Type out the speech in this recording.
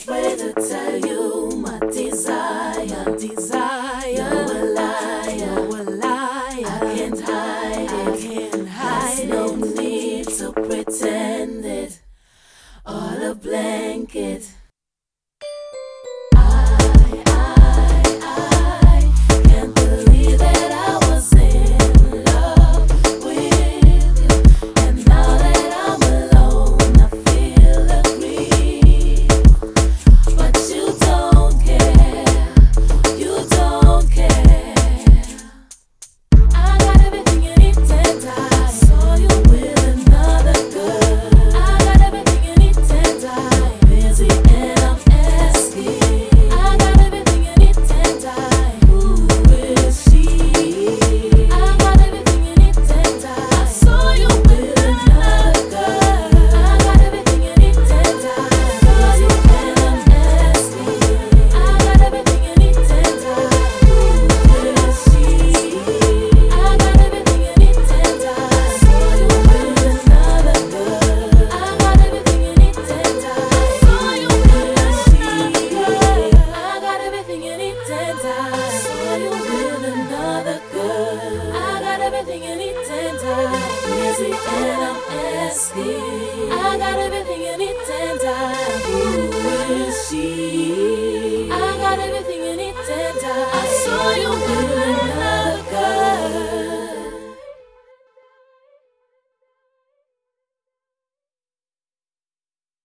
afraid to tell you my desire. Desire. You're a liar. You're a liar. I can't hide it. I can't hide There's no no need to pretend it. All a blanket. it. I saw you with another girl. I got everything you need ten times. And I'm asking. I gotta be.